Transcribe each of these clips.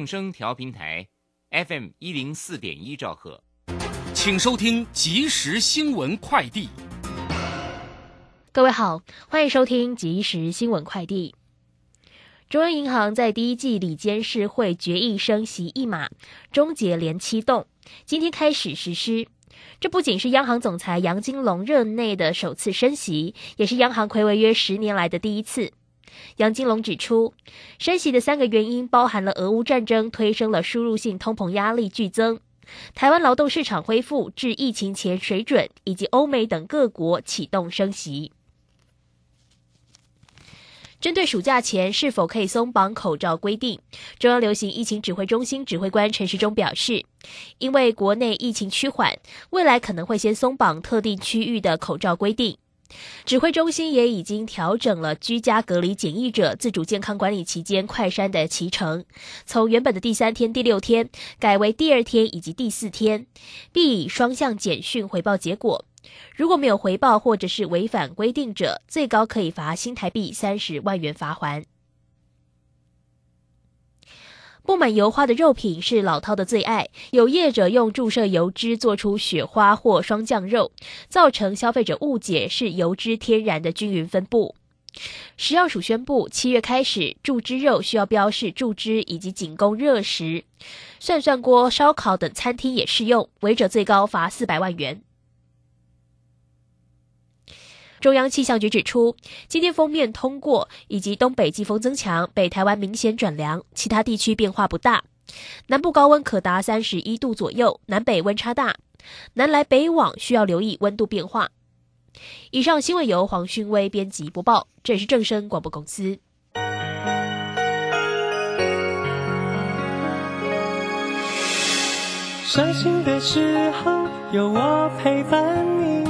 正声调平台，FM 一零四点一兆赫，请收听即时新闻快递。各位好，欢迎收听即时新闻快递。中央银行在第一季里监事会决议升息一码，终结连七动，今天开始实施。这不仅是央行总裁杨金龙任内的首次升息，也是央行魁违约十年来的第一次。杨金龙指出，升息的三个原因包含了俄乌战争推升了输入性通膨压力剧增，台湾劳动市场恢复至疫情前水准，以及欧美等各国启动升息。针对暑假前是否可以松绑口罩规定，中央流行疫情指挥中心指挥官陈时中表示，因为国内疫情趋缓，未来可能会先松绑特定区域的口罩规定。指挥中心也已经调整了居家隔离检疫者自主健康管理期间快筛的骑程，从原本的第三天、第六天改为第二天以及第四天，并以双向简讯回报结果。如果没有回报或者是违反规定者，最高可以罚新台币三十万元罚还。布满油花的肉品是老饕的最爱，有业者用注射油脂做出雪花或双酱肉，造成消费者误解是油脂天然的均匀分布。食药署宣布，七月开始，注汁肉需要标示注汁以及仅供热食，涮涮锅、烧烤等餐厅也适用，违者最高罚四百万元。中央气象局指出，今天封面通过以及东北季风增强，北台湾明显转凉，其他地区变化不大。南部高温可达三十一度左右，南北温差大，南来北往需要留意温度变化。以上新闻由黄勋威编辑播报，这是正声广播公司。伤心的时候有我陪伴你。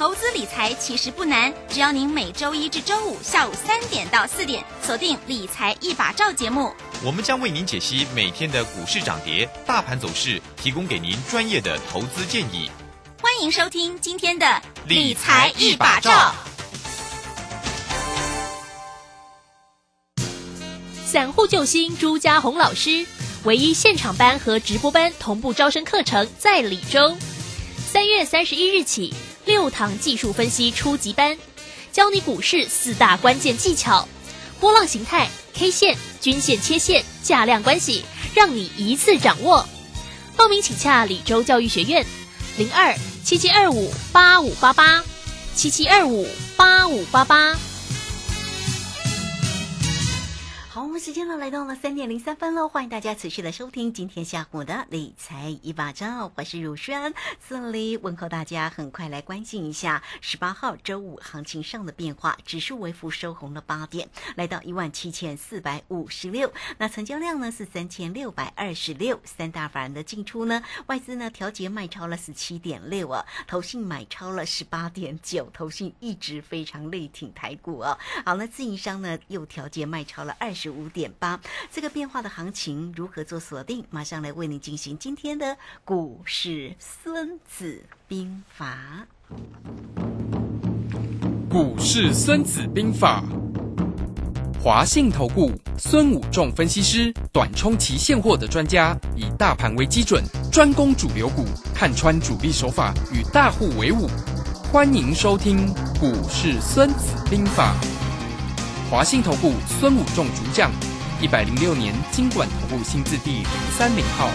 投资理财其实不难，只要您每周一至周五下午三点到四点锁定《理财一把照》节目，我们将为您解析每天的股市涨跌、大盘走势，提供给您专业的投资建议。欢迎收听今天的《理财一把照》。散户救星朱家红老师，唯一现场班和直播班同步招生课程在李州，三月三十一日起。六堂技术分析初级班，教你股市四大关键技巧：波浪形态、K 线、均线、切线、价量关系，让你一次掌握。报名请洽李州教育学院，零二七七二五八五八八，七七二五八五八八。好，我们时间呢来到了三点零三分喽，欢迎大家持续的收听今天下午的理财一把照，我是如轩，这里问候大家，很快来关心一下十八号周五行情上的变化，指数微幅收红了八点，来到一万七千四百五十六，那成交量呢是三千六百二十六，三大法人的进出呢，外资呢调节卖超了十七点六啊，投信买超了十八点九，投信一直非常力挺台股啊，好，那自营商呢又调节卖超了二十。五点八，这个变化的行情如何做锁定？马上来为您进行今天的股市孙子兵法。股市孙子兵法，华信投顾孙武仲分析师，短冲期现货的专家，以大盘为基准，专攻主流股，看穿主力手法，与大户为伍。欢迎收听股市孙子兵法。华信投顾孙武仲主将，一百零六年金管投顾新字第零三零号。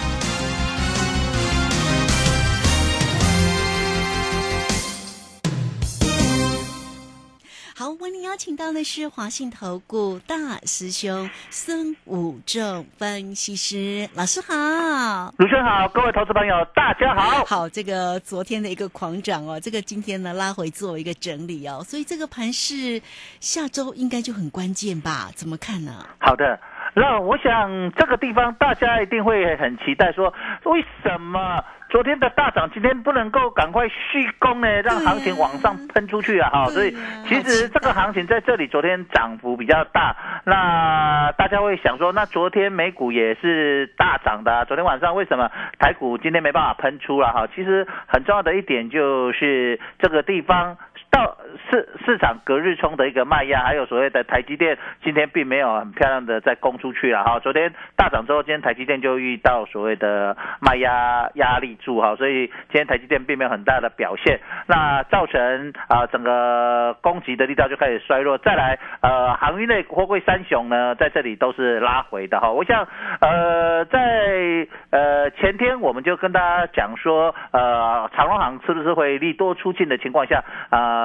邀请到的是华信投顾大师兄孙武仲分析师老师好，卢生好，各位投资朋友大家好。好，这个昨天的一个狂涨哦，这个今天呢拉回做一个整理哦，所以这个盘是下周应该就很关键吧？怎么看呢？好的。那我想这个地方大家一定会很期待，说为什么昨天的大涨，今天不能够赶快续攻呢？让行情往上喷出去啊！哈，所以其实这个行情在这里昨天涨幅比较大，那大家会想说，那昨天美股也是大涨的，昨天晚上为什么台股今天没办法喷出了？哈，其实很重要的一点就是这个地方。到市市场隔日冲的一个卖压，还有所谓的台积电今天并没有很漂亮的再攻出去了哈。昨天大涨之后，今天台积电就遇到所谓的卖压压力柱哈，所以今天台积电并没有很大的表现，那造成啊整个攻击的力道就开始衰弱。再来呃，航运类货柜三雄呢在这里都是拉回的哈。我想呃在呃前天我们就跟大家讲说呃长荣航是不是会利多出尽的情况下啊。呃，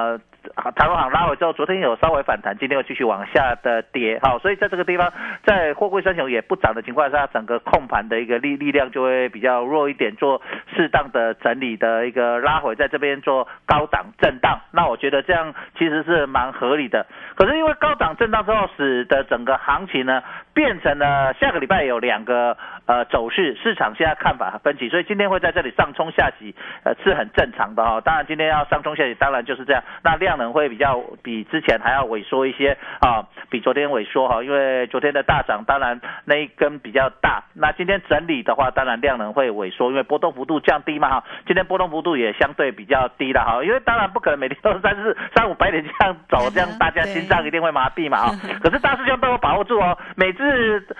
长荣航拉回之后，昨天有稍微反弹，今天又继续往下的跌，好，所以在这个地方，在货柜三雄也不涨的情况下，整个控盘的一个力力量就会比较弱一点，做适当的整理的一个拉回，在这边做高档震荡，那我觉得这样其实是蛮合理的。可是因为高档震荡之后，使得整个行情呢变成了下个礼拜有两个呃走势，市场现在看法分歧，所以今天会在这里上冲下洗，呃是很正常的哈。当然今天要上冲下洗，当然就是这样。那量能会比较比之前还要萎缩一些啊，比昨天萎缩哈，因为昨天的大涨，当然那一根比较大。那今天整理的话，当然量能会萎缩，因为波动幅度降低嘛哈。今天波动幅度也相对比较低了哈，因为当然不可能每天都是三四三五百点这样走，这样大家心脏一定会麻痹嘛哈。可是大师兄都有把握住哦，每次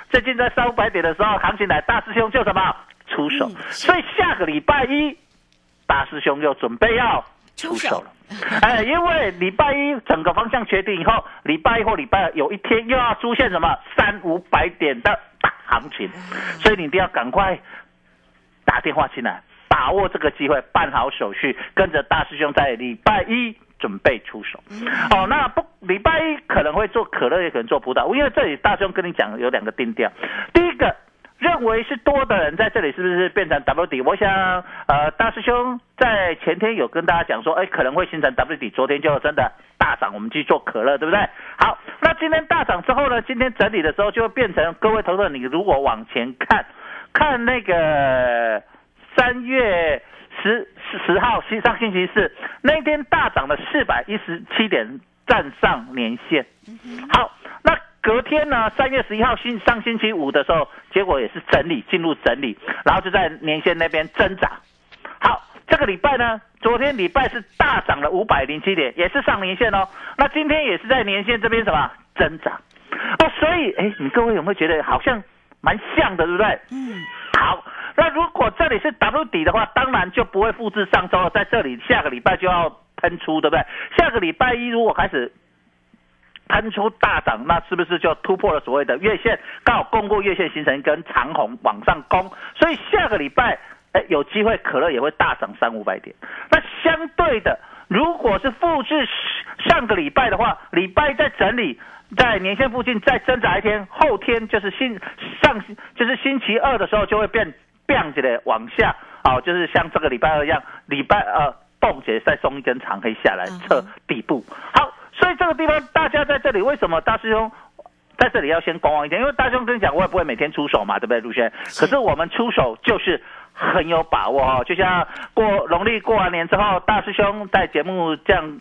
最近在三五百点的时候行情来，大师兄就什么？出手，所以下个礼拜一，大师兄又准备要。出手了，哎，因为礼拜一整个方向确定以后，礼拜一或礼拜二有一天又要出现什么三五百点的大行情，所以你一定要赶快打电话进来，把握这个机会，办好手续，跟着大师兄在礼拜一准备出手。哦，那不礼拜一可能会做可乐，也可能做葡萄，因为这里大师兄跟你讲有两个定调，第一个。认为是多的人在这里是不是变成 W 底？我想，呃，大师兄在前天有跟大家讲说，哎，可能会形成 W 底。昨天就真的大涨，我们去做可乐，对不对？好，那今天大涨之后呢？今天整理的时候就会变成各位投资者，你如果往前看，看那个三月十十号，星上星期四那天大涨了四百一十七点，站上年线。好，那。隔天呢，三月十一号星上星期五的时候，结果也是整理进入整理，然后就在年线那边挣扎。好，这个礼拜呢，昨天礼拜是大涨了五百零七点，也是上年线哦。那今天也是在年线这边什么挣扎哦，所以哎，你各位有没有觉得好像蛮像的，对不对？嗯。好，那如果这里是 W 底的话，当然就不会复制上周，在这里下个礼拜就要喷出，对不对？下个礼拜一如果开始。喷出大涨，那是不是就突破了所谓的月线？刚好攻过月线，形成一根长红往上攻，所以下个礼拜，哎，有机会可乐也会大涨三五百点。那相对的，如果是复制上个礼拜的话，礼拜在整理，在年线附近再挣扎一天，后天就是星上就是星期二的时候就会变变起来往下，哦，就是像这个礼拜二一样，礼拜二冻结再送一根长黑下来测底部，好。所以这个地方，大家在这里为什么大师兄在这里要先观望一点？因为大师兄跟你讲，我也不会每天出手嘛，对不对，陆轩？可是我们出手就是很有把握哦，就像过农历过完年之后，大师兄在节目这样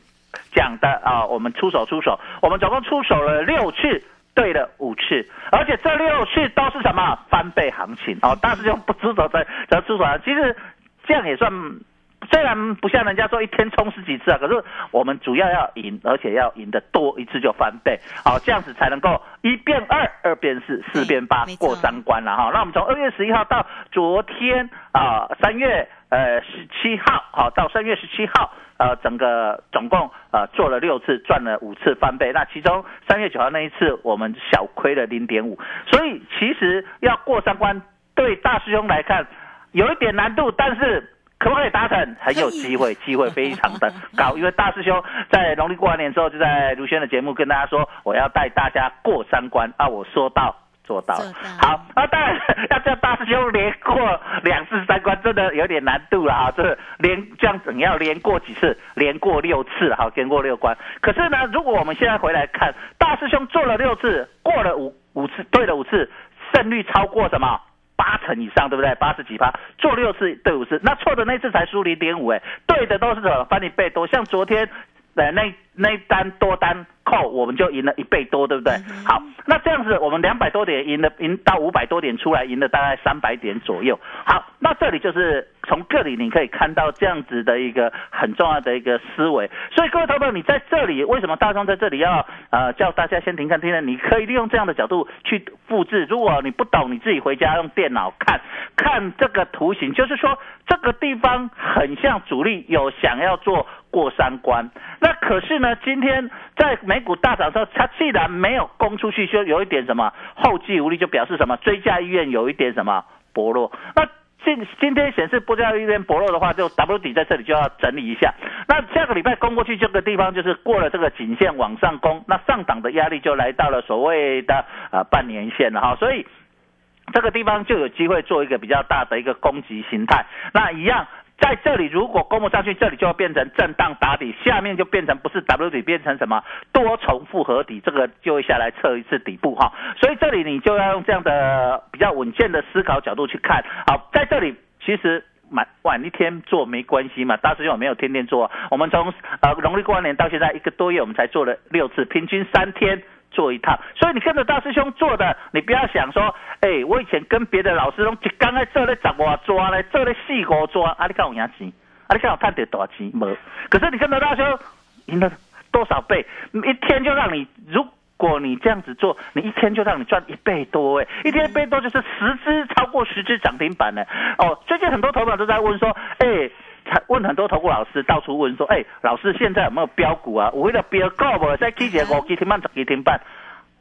讲的啊，我们出手出手，我们总共出手了六次，对了五次，而且这六次都是什么？翻倍行情。哦，大师兄不知道在在出手，其实这样也算。虽然不像人家说一天冲十几次啊，可是我们主要要赢，而且要赢得多，一次就翻倍，好，这样子才能够一变二，二变四，四变八，过三关了哈。那我们从二月十一号到昨天啊，三月呃十七号，好到三月十七号，呃，整个总共呃做了六次，赚了五次翻倍。那其中三月九号那一次，我们小亏了零点五，所以其实要过三关，对大师兄来看有一点难度，但是。可不可以达成？很有机会，机会非常的 高。因为大师兄在农历过完年之后，就在卢轩的节目跟大家说，我要带大家过三关啊！我说到做到。好，啊，当然 要叫大师兄连过两次三关，真的有点难度了啊！这连这样子你要连过几次？连过六次，好，连过六关。可是呢，如果我们现在回来看，大师兄做了六次，过了五。五次对了五次，胜率超过什么？八成以上，对不对？八十几趴，做六次对五次，那错的那次才输零点五，哎，对的都是什么？翻你倍多，像昨天，的，那那单多单扣，我们就赢了一倍多，对不对？好，那这样子，我们两百多点赢了，赢到五百多点出来，赢了大概三百点左右。好，那这里就是从这里你可以看到这样子的一个很重要的一个思维。所以各位投友，你在这里为什么大众在这里要呃叫大家先停看听呢？你可以利用这样的角度去复制。如果你不懂，你自己回家用电脑看看这个图形，就是说这个地方很像主力有想要做过三关。那可是呢，那今天在美股大涨的时候，它既然没有攻出去，就有一点什么后继无力，就表示什么追加意愿有一点什么薄弱。那今今天显示追加意愿薄弱的话，就 W 底在这里就要整理一下。那下个礼拜攻过去这个地方，就是过了这个颈线往上攻，那上档的压力就来到了所谓的呃半年线了哈，所以这个地方就有机会做一个比较大的一个攻击形态。那一样。在这里，如果攻不上去，这里就要变成震荡打底，下面就变成不是 W 底，变成什么多重复合底，这个就会下来测一次底部哈。所以这里你就要用这样的比较稳健的思考角度去看。好，在这里其实晚晚一天做没关系嘛，大师兄没有天天做，我们从呃农历过完年到现在一个多月，我们才做了六次，平均三天。做一趟，所以你跟着大师兄做的，你不要想说，哎，我以前跟别的老师兄，就刚才做了掌握抓呢，做了四五抓，啊，你看我赢钱，啊，你看我赚得多少钱？没，可是你跟着大师兄赢了多少倍？一天就让你，如果你这样子做，你一天就让你赚一倍多，哎，一天一倍多就是十只超过十只涨停板呢。哦，最近很多头版都在问说，哎。问很多投顾老师，到处问说：“哎，老师现在有没有标股啊？我为了标股不？在 K 节五 K 天半十 K 天半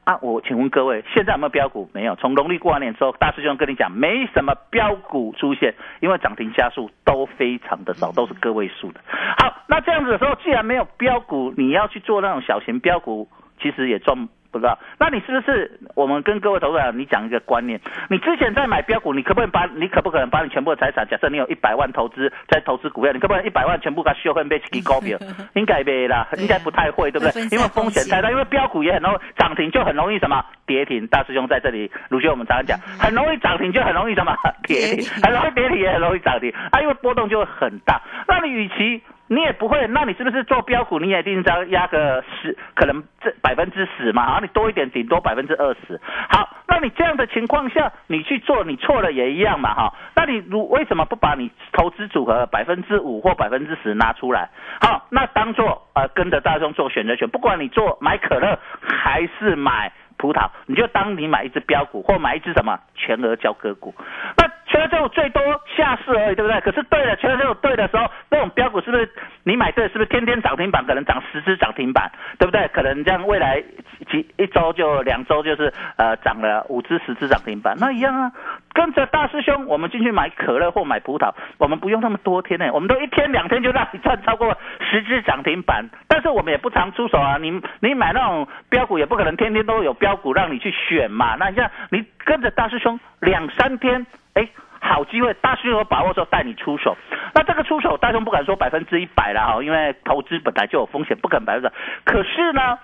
啊！我请问各位，现在有没有标股？没有。从农历过完年之后，大师兄跟你讲，没什么标股出现，因为涨停加速都非常的少，都是个位数的。好，那这样子的时候，既然没有标股，你要去做那种小型标股，其实也赚。不知道，那你是不是我们跟各位投资者，你讲一个观念？你之前在买标股，你可不可以把你可不可能把你全部的财产？假设你有一百万投资在投资股票，你可不可以一百万全部给修分被起高票？应该没啦，应该不 太会，对不对？因为风险太大，因为标股也很容易涨停，就很容易什么跌停。大师兄在这里，鲁迅我们常常讲，很容易涨停就很容易什么跌停，很容易跌停也很容易涨停啊，因为波动就会很大。那你与其你也不会，那你是不是做标股？你也一定要压个十，可能这百分之十嘛，啊，你多一点，顶多百分之二十。好，那你这样的情况下，你去做，你错了也一样嘛，哈。那你如为什么不把你投资组合百分之五或百分之十拿出来？好，那当做呃跟着大众做选择权，不管你做买可乐还是买葡萄，你就当你买一只标股或买一只什么全额交割股。那全额交股最多下市而已，对不对？可是对了，全额交股对的时候，那种标股是不是你买对？是不是天天涨停板？可能涨十只涨停板，对不对？可能这样未来几一周就两周就是呃涨了五只十只涨停板，那一样啊。跟着大师兄，我们进去买可乐或买葡萄，我们不用那么多天呢，我们都一天两天就让你赚超过十只涨停板。但是我们也不常出手啊，你你买那种标股也不可能天天都有标股让你去选嘛。那你像你跟着大师兄两三天。哎，好机会，大师兄有把握之后带你出手。那这个出手，大兄不敢说百分之一百了哈，因为投资本来就有风险，不可能百分之百。可是呢，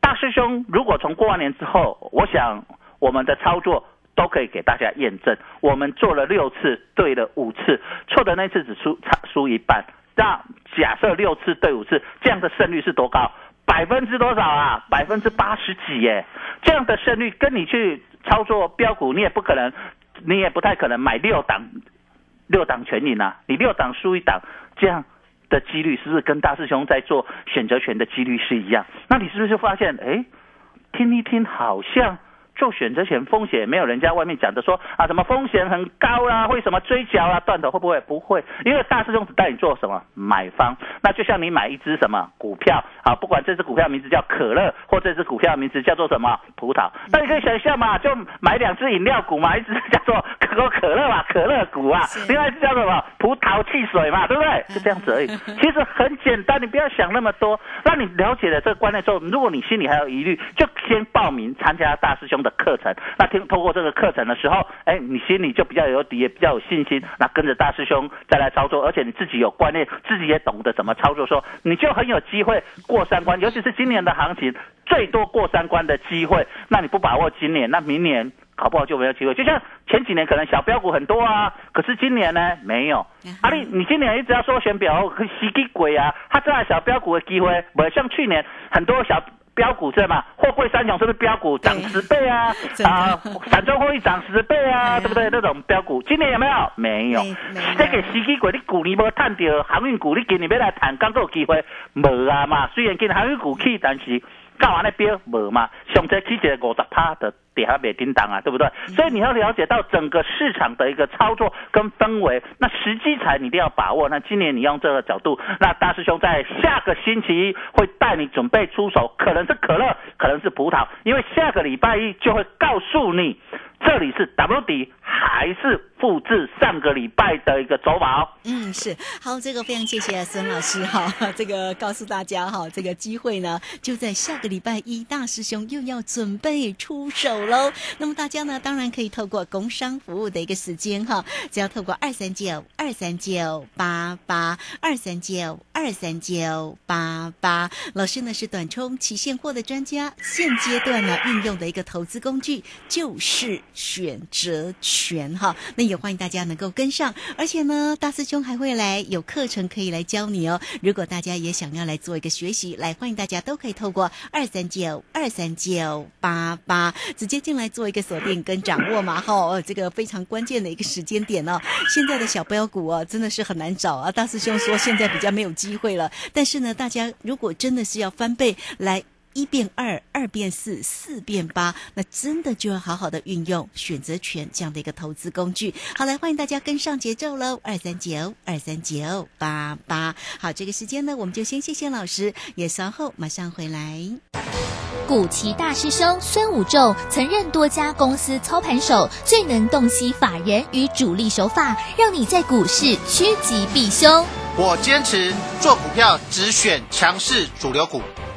大师兄如果从过完年之后，我想我们的操作都可以给大家验证。我们做了六次，对了五次，错的那次只输差输一半。那假设六次对五次，这样的胜率是多高？百分之多少啊？百分之八十几耶！这样的胜率跟你去操作标股，你也不可能。你也不太可能买六档，六档全赢啊！你六档输一档，这样的几率是不是跟大师兄在做选择权的几率是一样？那你是不是就发现，哎，听一听好像。做选择权风险没有人家外面讲的说啊什么风险很高啦，会什么追缴啊断头会不会不会？因为大师兄只带你做什么买方，那就像你买一只什么股票啊，不管这只股票名字叫可乐，或这只股票名字叫做什么葡萄，那你可以想象嘛，就买两只饮料股嘛，一只叫做可口可乐嘛，可可乐股啊，另外一只叫什么葡萄汽水嘛，对不对？就这样子而已。其实很简单，你不要想那么多。让你了解了这个观念之后，如果你心里还有疑虑，就先报名参加大师兄的课程。那听透过这个课程的时候，哎，你心里就比较有底，也比较有信心。那跟着大师兄再来操作，而且你自己有观念，自己也懂得怎么操作，说你就很有机会过三关。尤其是今年的行情，最多过三关的机会。那你不把握今年，那明年搞不好就没有机会。就像前几年可能小标股很多啊，可是今年呢没有。啊，你你今年一直要说选表，司机鬼啊，他这小标股的机会，不像去年很多小。标股是嘛？货柜三雄是不是标股涨十倍啊？啊，散装货运涨十倍 啊，对不对？那种标股今年有没有？没有。这个司机股你股你无探到，航运股你今年要来谈，刚够机会无啊嘛？虽然今航运股去，但是。干完那标无嘛？上车起个五十趴的底下没叮当啊，对不对？所以你要了解到整个市场的一个操作跟氛围，那时机才你一定要把握。那今年你用这个角度，那大师兄在下个星期一会带你准备出手，可能是可乐，可能是葡萄，因为下个礼拜一就会告诉你。这里是 W 底还是复制上个礼拜的一个走法？嗯，是好，这个非常谢谢孙老师哈，这个告诉大家哈，这个机会呢就在下个礼拜一，大师兄又要准备出手喽。那么大家呢，当然可以透过工商服务的一个时间哈，只要透过二三九二三九八八二三九二三九八八，老师呢是短冲期现货的专家，现阶段呢运用的一个投资工具就是。选择权哈，那也欢迎大家能够跟上，而且呢，大师兄还会来有课程可以来教你哦。如果大家也想要来做一个学习，来欢迎大家都可以透过二三九二三九八八直接进来做一个锁定跟掌握嘛哈。这个非常关键的一个时间点哦。现在的小标股啊，真的是很难找啊。大师兄说现在比较没有机会了，但是呢，大家如果真的是要翻倍来。一变二，二变四，四变八，那真的就要好好的运用选择权这样的一个投资工具。好，来欢迎大家跟上节奏喽，二三九二三九八八。好，这个时间呢，我们就先谢谢老师，也稍后马上回来。古奇大师兄孙武仲曾任多家公司操盘手，最能洞悉法人与主力手法，让你在股市趋吉避凶。我坚持做股票只选强势主流股。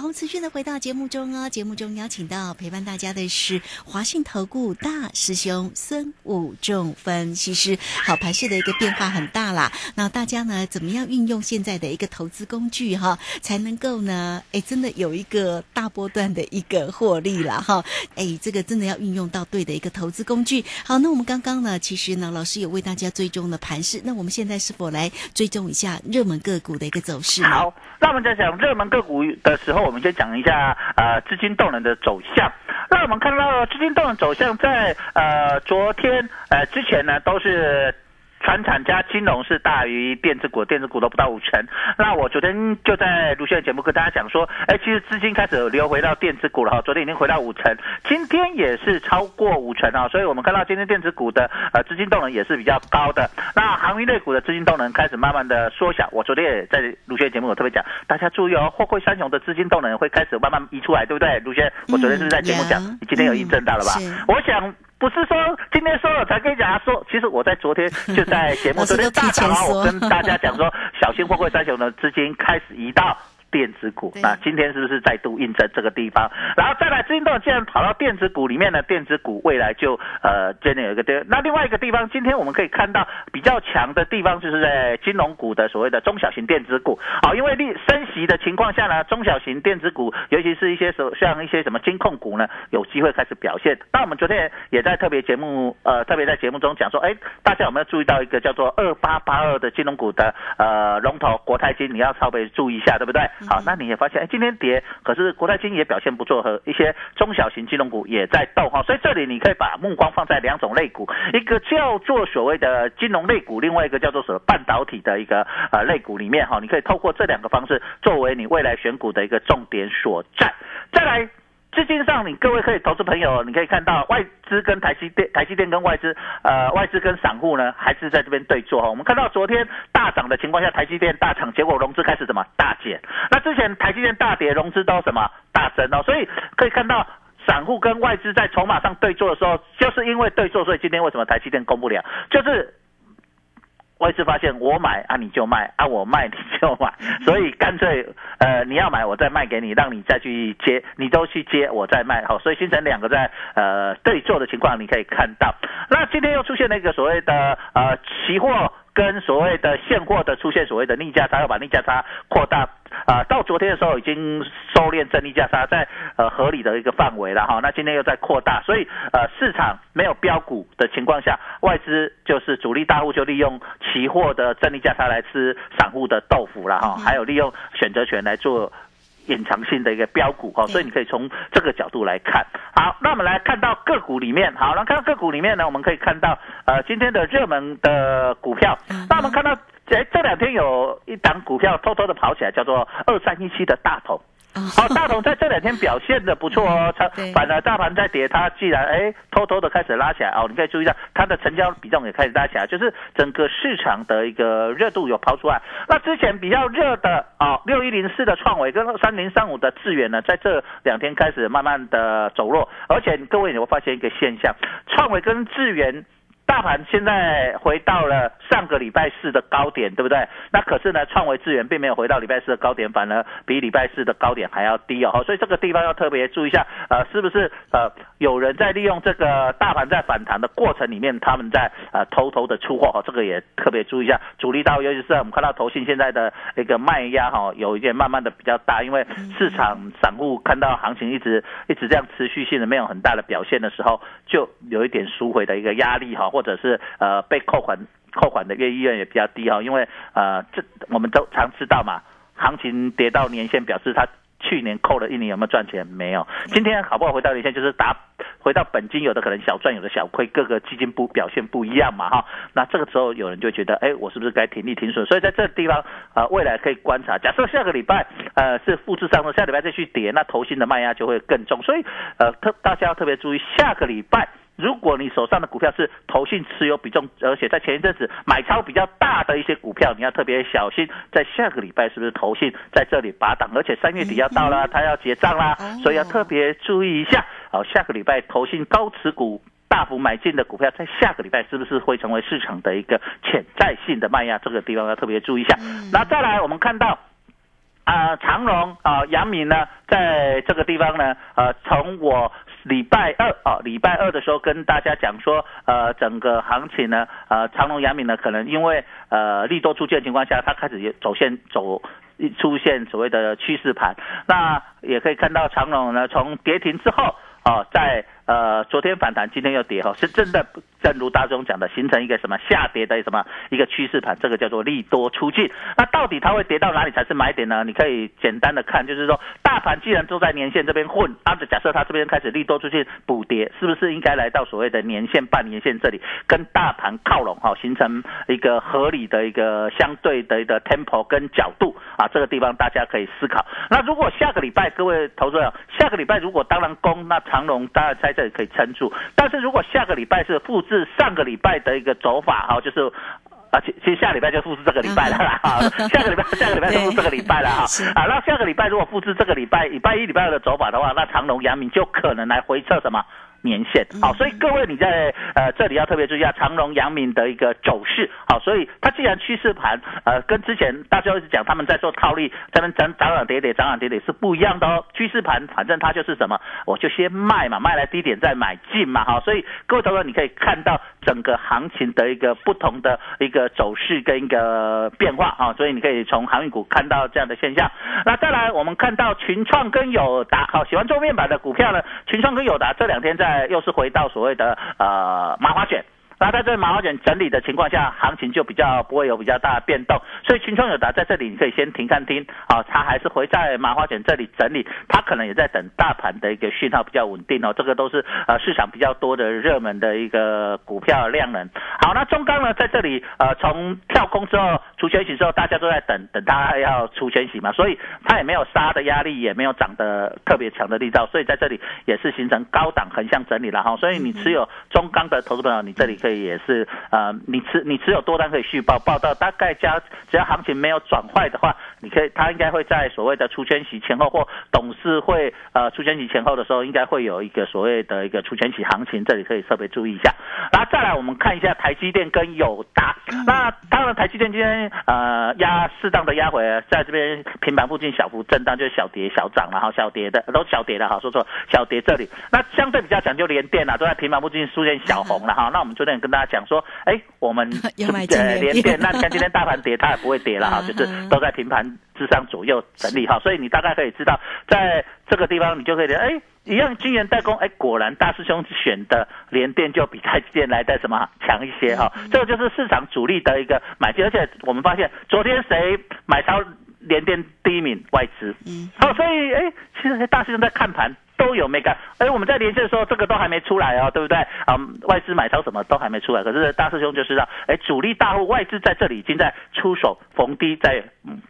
好，持续的回到节目中哦。节目中邀请到陪伴大家的是华信投顾大师兄孙武仲分析师。好，盘市的一个变化很大啦。那大家呢，怎么样运用现在的一个投资工具哈，才能够呢，哎，真的有一个大波段的一个获利了哈。哎，这个真的要运用到对的一个投资工具。好，那我们刚刚呢，其实呢，老师有为大家追踪了盘势。那我们现在是否来追踪一下热门个股的一个走势？好，那我们在讲热门个股的时候。我们先讲一下呃资金动能的走向。那我们看到资金动能走向在呃昨天呃之前呢都是。船产加金融是大于电子股，电子股都不到五成。那我昨天就在卢轩的节目跟大家讲说，哎，其实资金开始流回到电子股了哈，昨天已经回到五成，今天也是超过五成啊，所以我们看到今天电子股的呃资金动能也是比较高的。那航运类股的资金动能开始慢慢的缩小。我昨天也在卢轩节目我特别讲，大家注意哦，货柜三雄的资金动能会开始慢慢移出来，对不对？卢轩，我昨天是在节目讲？你今天有印证到了吧？我想。不是说今天说了才跟大家说，其实我在昨天就在节目 昨天大早我跟 大家讲说，小心货柜三雄的资金开始移到。电子股，那今天是不是再度印证这个地方？然后再来，资金动既然跑到电子股里面呢，电子股未来就呃真的有一个跌。那另外一个地方，今天我们可以看到比较强的地方，就是在金融股的所谓的中小型电子股。好，因为利升息的情况下呢，中小型电子股，尤其是一些什像一些什么金控股呢，有机会开始表现。那我们昨天也在特别节目呃特别在节目中讲说，哎，大家有没有注意到一个叫做二八八二的金融股的呃龙头国泰金？你要稍微注意一下，对不对？好，那你也发现，哎，今天跌，可是国泰金也表现不错，和一些中小型金融股也在动哈，所以这里你可以把目光放在两种类股，一个叫做所谓的金融类股，另外一个叫做什么半导体的一个呃类股里面哈，你可以透过这两个方式作为你未来选股的一个重点所在。再来。资金上，你各位可以投资朋友，你可以看到外资跟台积电、台积电跟外资，呃，外资跟散户呢，还是在这边对坐哈。我们看到昨天大涨的情况下，台积电大涨，结果融资开始什么大减。那之前台积电大跌，融资都什么大增哦。所以可以看到散户跟外资在筹码上对坐的时候，就是因为对坐，所以今天为什么台积电供不了，就是。外资发现我买啊你就卖啊我卖你就买，所以干脆呃你要买我再卖给你，让你再去接，你都去接我再卖，好，所以形成两个在呃对坐的情况，你可以看到。那今天又出现了一个所谓的呃期货。跟所谓的现货的出现，所谓的逆价差，要把逆价差扩大啊，到昨天的时候已经收敛正逆价差在呃合理的一个范围了哈，那今天又在扩大，所以呃市场没有标股的情况下，外资就是主力大户就利用期货的正逆价差来吃散户的豆腐了哈，还有利用选择权来做。隐藏性的一个标股哈，所以你可以从这个角度来看。好，那我们来看到个股里面，好，那看到个股里面呢，我们可以看到呃今天的热门的股票。那我们看到哎这两天有一档股票偷偷的跑起来，叫做二三一七的大头。好，大同在这两天表现的不错哦，它反而大盘在跌，它既然哎偷偷的开始拉起来哦，你可以注意到它的成交比重也开始拉起来，就是整个市场的一个热度有抛出来。那之前比较热的哦，六一零四的创维跟三零三五的智远呢，在这两天开始慢慢的走弱，而且各位你会发现一个现象，创维跟智远。大盘现在回到了上个礼拜四的高点，对不对？那可是呢，创维资源并没有回到礼拜四的高点，反而比礼拜四的高点还要低哦。所以这个地方要特别注意一下，呃，是不是呃有人在利用这个大盘在反弹的过程里面，他们在呃偷偷的出货？哈，这个也特别注意一下。主力到，尤其是我们看到投信现在的一个卖压哈，有一点慢慢的比较大，因为市场散户看到行情一直一直这样持续性的没有很大的表现的时候，就有一点赎回的一个压力哈。或者是呃被扣款扣款的月意愿也比较低哈，因为呃这我们都常知道嘛，行情跌到年线表示它去年扣了一年有没有赚钱？没有。今天好不好回到年线就是打回到本金，有的可能小赚，有的小亏，各个基金不表现不一样嘛哈。那这个时候有人就觉得，哎，我是不是该停利停损？所以在这个地方呃未来可以观察。假设下个礼拜呃是复制上升，下礼拜再去跌，那头新的卖压就会更重。所以呃特大家要特别注意下个礼拜。如果你手上的股票是投信持有比重，而且在前一阵子买超比较大的一些股票，你要特别小心，在下个礼拜是不是投信在这里拔档？而且三月底要到了，它要结账啦，所以要特别注意一下。好，下个礼拜投信高持股大幅买进的股票，在下个礼拜是不是会成为市场的一个潜在性的卖压？这个地方要特别注意一下。那再来，我们看到啊，长荣啊，阳明呢，在这个地方呢，呃，从我。礼拜二啊，礼拜二的时候跟大家讲说，呃，整个行情呢，呃，长隆、阳明呢，可能因为呃利多出现的情况下，它开始走线走出现所谓的趋势盘，那也可以看到长隆呢，从跌停之后啊，在。呃，昨天反弹，今天又跌哈，是真的，正如大中讲的，形成一个什么下跌的什么一个趋势盘，这个叫做利多出尽。那到底它会跌到哪里才是买点呢？你可以简单的看，就是说，大盘既然都在年线这边混，那假设它这边开始利多出尽补跌，是不是应该来到所谓的年线、半年线这里，跟大盘靠拢哈，形成一个合理的一个相对的一个 tempo 跟角度啊？这个地方大家可以思考。那如果下个礼拜各位投资者，下个礼拜如果当然攻，那长龙当然在。这可以撑住，但是如果下个礼拜是复制上个礼拜的一个走法哈，就是啊，其其实下礼拜就复制这个礼拜了啦，下个礼拜下个礼拜就复制这个礼拜了哈，啊，那下个礼拜如果复制这个礼拜礼拜一礼拜二的走法的话，那长隆、阳明就可能来回测什么？年限好，所以各位你在呃这里要特别注意一下长荣、阳明的一个走势好，所以它既然趋势盘呃跟之前大家一直讲他们在做套利，在那涨涨涨跌跌涨涨跌跌是不一样的哦。趋势盘反正它就是什么，我就先卖嘛，卖来低点再买进嘛好，所以各位投资你可以看到整个行情的一个不同的一个走势跟一个变化啊，所以你可以从航运股看到这样的现象。那再来我们看到群创跟友达好，喜欢做面板的股票呢，群创跟友达这两天在。又是回到所谓的呃麻花卷那在这麻花卷整理的情况下，行情就比较不会有比较大的变动，所以群创有达在这里你可以先停看听啊，它还是会在麻花卷这里整理，它可能也在等大盘的一个讯号比较稳定哦，这个都是呃市场比较多的热门的一个股票量能。好，那中钢呢在这里呃从跳空之后出圈息之后，大家都在等等它要出圈息嘛，所以它也没有杀的压力，也没有涨得特别强的力道，所以在这里也是形成高档横向整理了哈，所以你持有中钢的投资朋友，你这里可以也是呃，你持你持有多单可以续报，报到大概加只要行情没有转坏的话，你可以它应该会在所谓的出圈息前后或董事会呃出圈息前后的时候，应该会有一个所谓的一个出圈息行情，这里可以特别注意一下。然后再来我们看一下台积电跟友达，那当然台积电今天呃压适当的压回，在这边平盘附近小幅震荡，就是小跌小涨，了哈小跌的都小跌的哈，说错小跌这里，那相对比较讲究连电啊，都在平盘附近出现小红了哈。那我们昨天跟大家讲说，哎，我们 呃连电，那看今天大盘跌，它也不会跌了哈，就是都在平盘之上左右整理哈，所以你大概可以知道，在这个地方你就可以哎。一样晶圆代工，哎，果然大师兄选的联电就比台积电来的什么强一些哈，这个就是市场主力的一个买进，而且我们发现昨天谁买超联电第一名外资，嗯，好，所以哎，其实大师兄在看盘。都有没干？哎，我们在连线的时候，这个都还没出来哦，对不对？啊，外资买超什么都还没出来。可是大师兄就知道，哎，主力大户外资在这里已经在出手逢低，在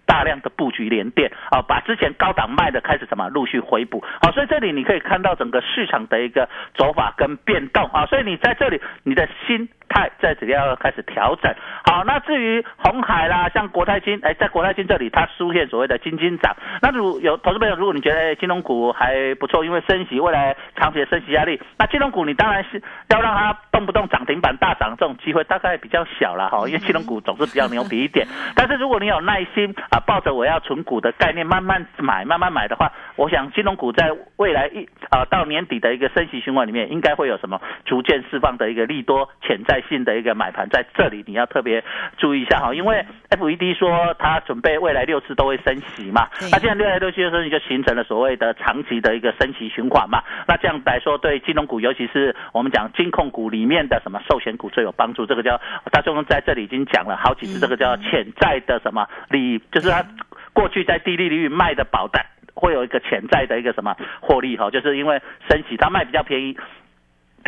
大量的布局连电啊，把之前高档卖的开始什么陆续回补。好，所以这里你可以看到整个市场的一个走法跟变动啊。所以你在这里，你的心。泰在这里要开始调整，好，那至于红海啦，像国泰金，哎，在国泰金这里它出现所谓的金金涨，那如有投资朋友，如果你觉得金融股还不错，因为升息未来长期的升息压力，那金融股你当然是要让它动不动涨停板大涨，这种机会大概比较小了哈，因为金融股总是比较牛逼一点。但是如果你有耐心啊，抱着我要存股的概念慢慢买，慢慢买的话，我想金融股在未来一啊到年底的一个升息循环里面，应该会有什么逐渐释放的一个利多潜在。性的一个买盘在这里，你要特别注意一下哈，因为 F E D 说它准备未来六次都会升息嘛，那这样六来六去的时候，你就形成了所谓的长期的一个升息循环嘛。那这样来说，对金融股，尤其是我们讲金控股里面的什么寿险股最有帮助。这个叫大众在这里已经讲了好几次，这个叫潜在的什么利益，就是它过去在低利率卖的保单会有一个潜在的一个什么获利哈，就是因为升息它卖比较便宜。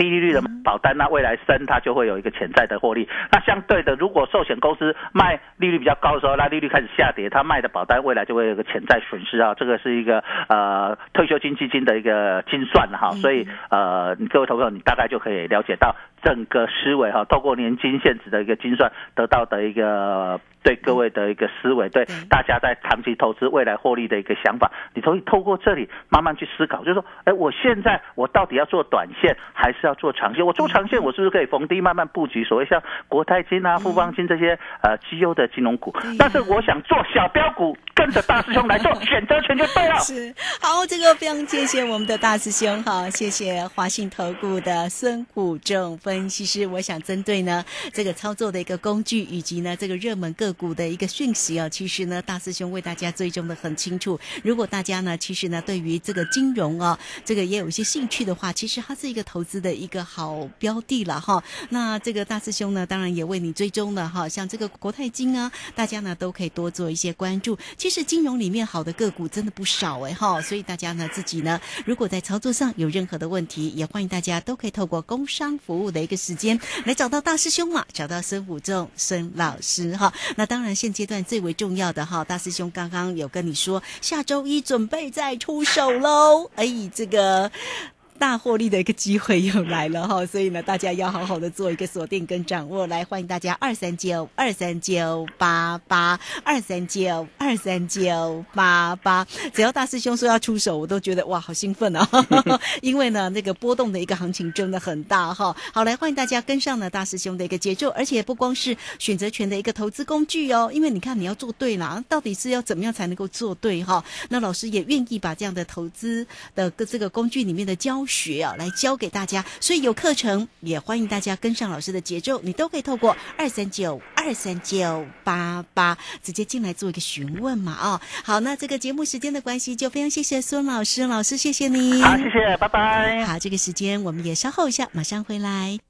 低利率的保单，那未来升它就会有一个潜在的获利。那相对的，如果寿险公司卖利率比较高的时候，那利率开始下跌，它卖的保单未来就会有一个潜在损失啊。这个是一个呃退休金基金的一个精算哈。所以呃，各位投友，你大概就可以了解到整个思维哈，透过年金现值的一个精算得到的一个。对各位的一个思维，对大家在长期投资未来获利的一个想法，你可以透过这里慢慢去思考，就是说，哎，我现在我到底要做短线还是要做长线？我做长线，我是不是可以逢低慢慢布局？所谓像国泰金啊、富邦金这些呃绩优的金融股，但是我想做小标股，跟着大师兄来做选择权就对了。是好，这个非常谢谢我们的大师兄哈，谢谢华信投顾的孙谷正分析师。我想针对呢这个操作的一个工具，以及呢这个热门个。股的一个讯息啊，其实呢，大师兄为大家追踪的很清楚。如果大家呢，其实呢，对于这个金融啊，这个也有一些兴趣的话，其实它是一个投资的的一个好标的了哈。那这个大师兄呢，当然也为你追踪了哈，像这个国泰金啊，大家呢都可以多做一些关注。其实金融里面好的个股真的不少哎哈，所以大家呢自己呢，如果在操作上有任何的问题，也欢迎大家都可以透过工商服务的一个时间来找到大师兄嘛，找到孙虎仲孙老师哈。那当然，现阶段最为重要的哈，大师兄刚刚有跟你说，下周一准备再出手喽。哎，这个。大获利的一个机会又来了哈，所以呢，大家要好好的做一个锁定跟掌握。来，欢迎大家二三九二三九八八二三九二三九八八，只要大师兄说要出手，我都觉得哇，好兴奋啊！因为呢，那个波动的一个行情真的很大哈。好，来欢迎大家跟上呢大师兄的一个节奏，而且不光是选择权的一个投资工具哦，因为你看你要做对了，到底是要怎么样才能够做对哈？那老师也愿意把这样的投资的这个工具里面的教。学啊，来教给大家，所以有课程也欢迎大家跟上老师的节奏，你都可以透过二三九二三九八八直接进来做一个询问嘛啊。好，那这个节目时间的关系，就非常谢谢孙老师，老师谢谢你，好，谢谢，拜拜。好，这个时间我们也稍后一下，马上回来。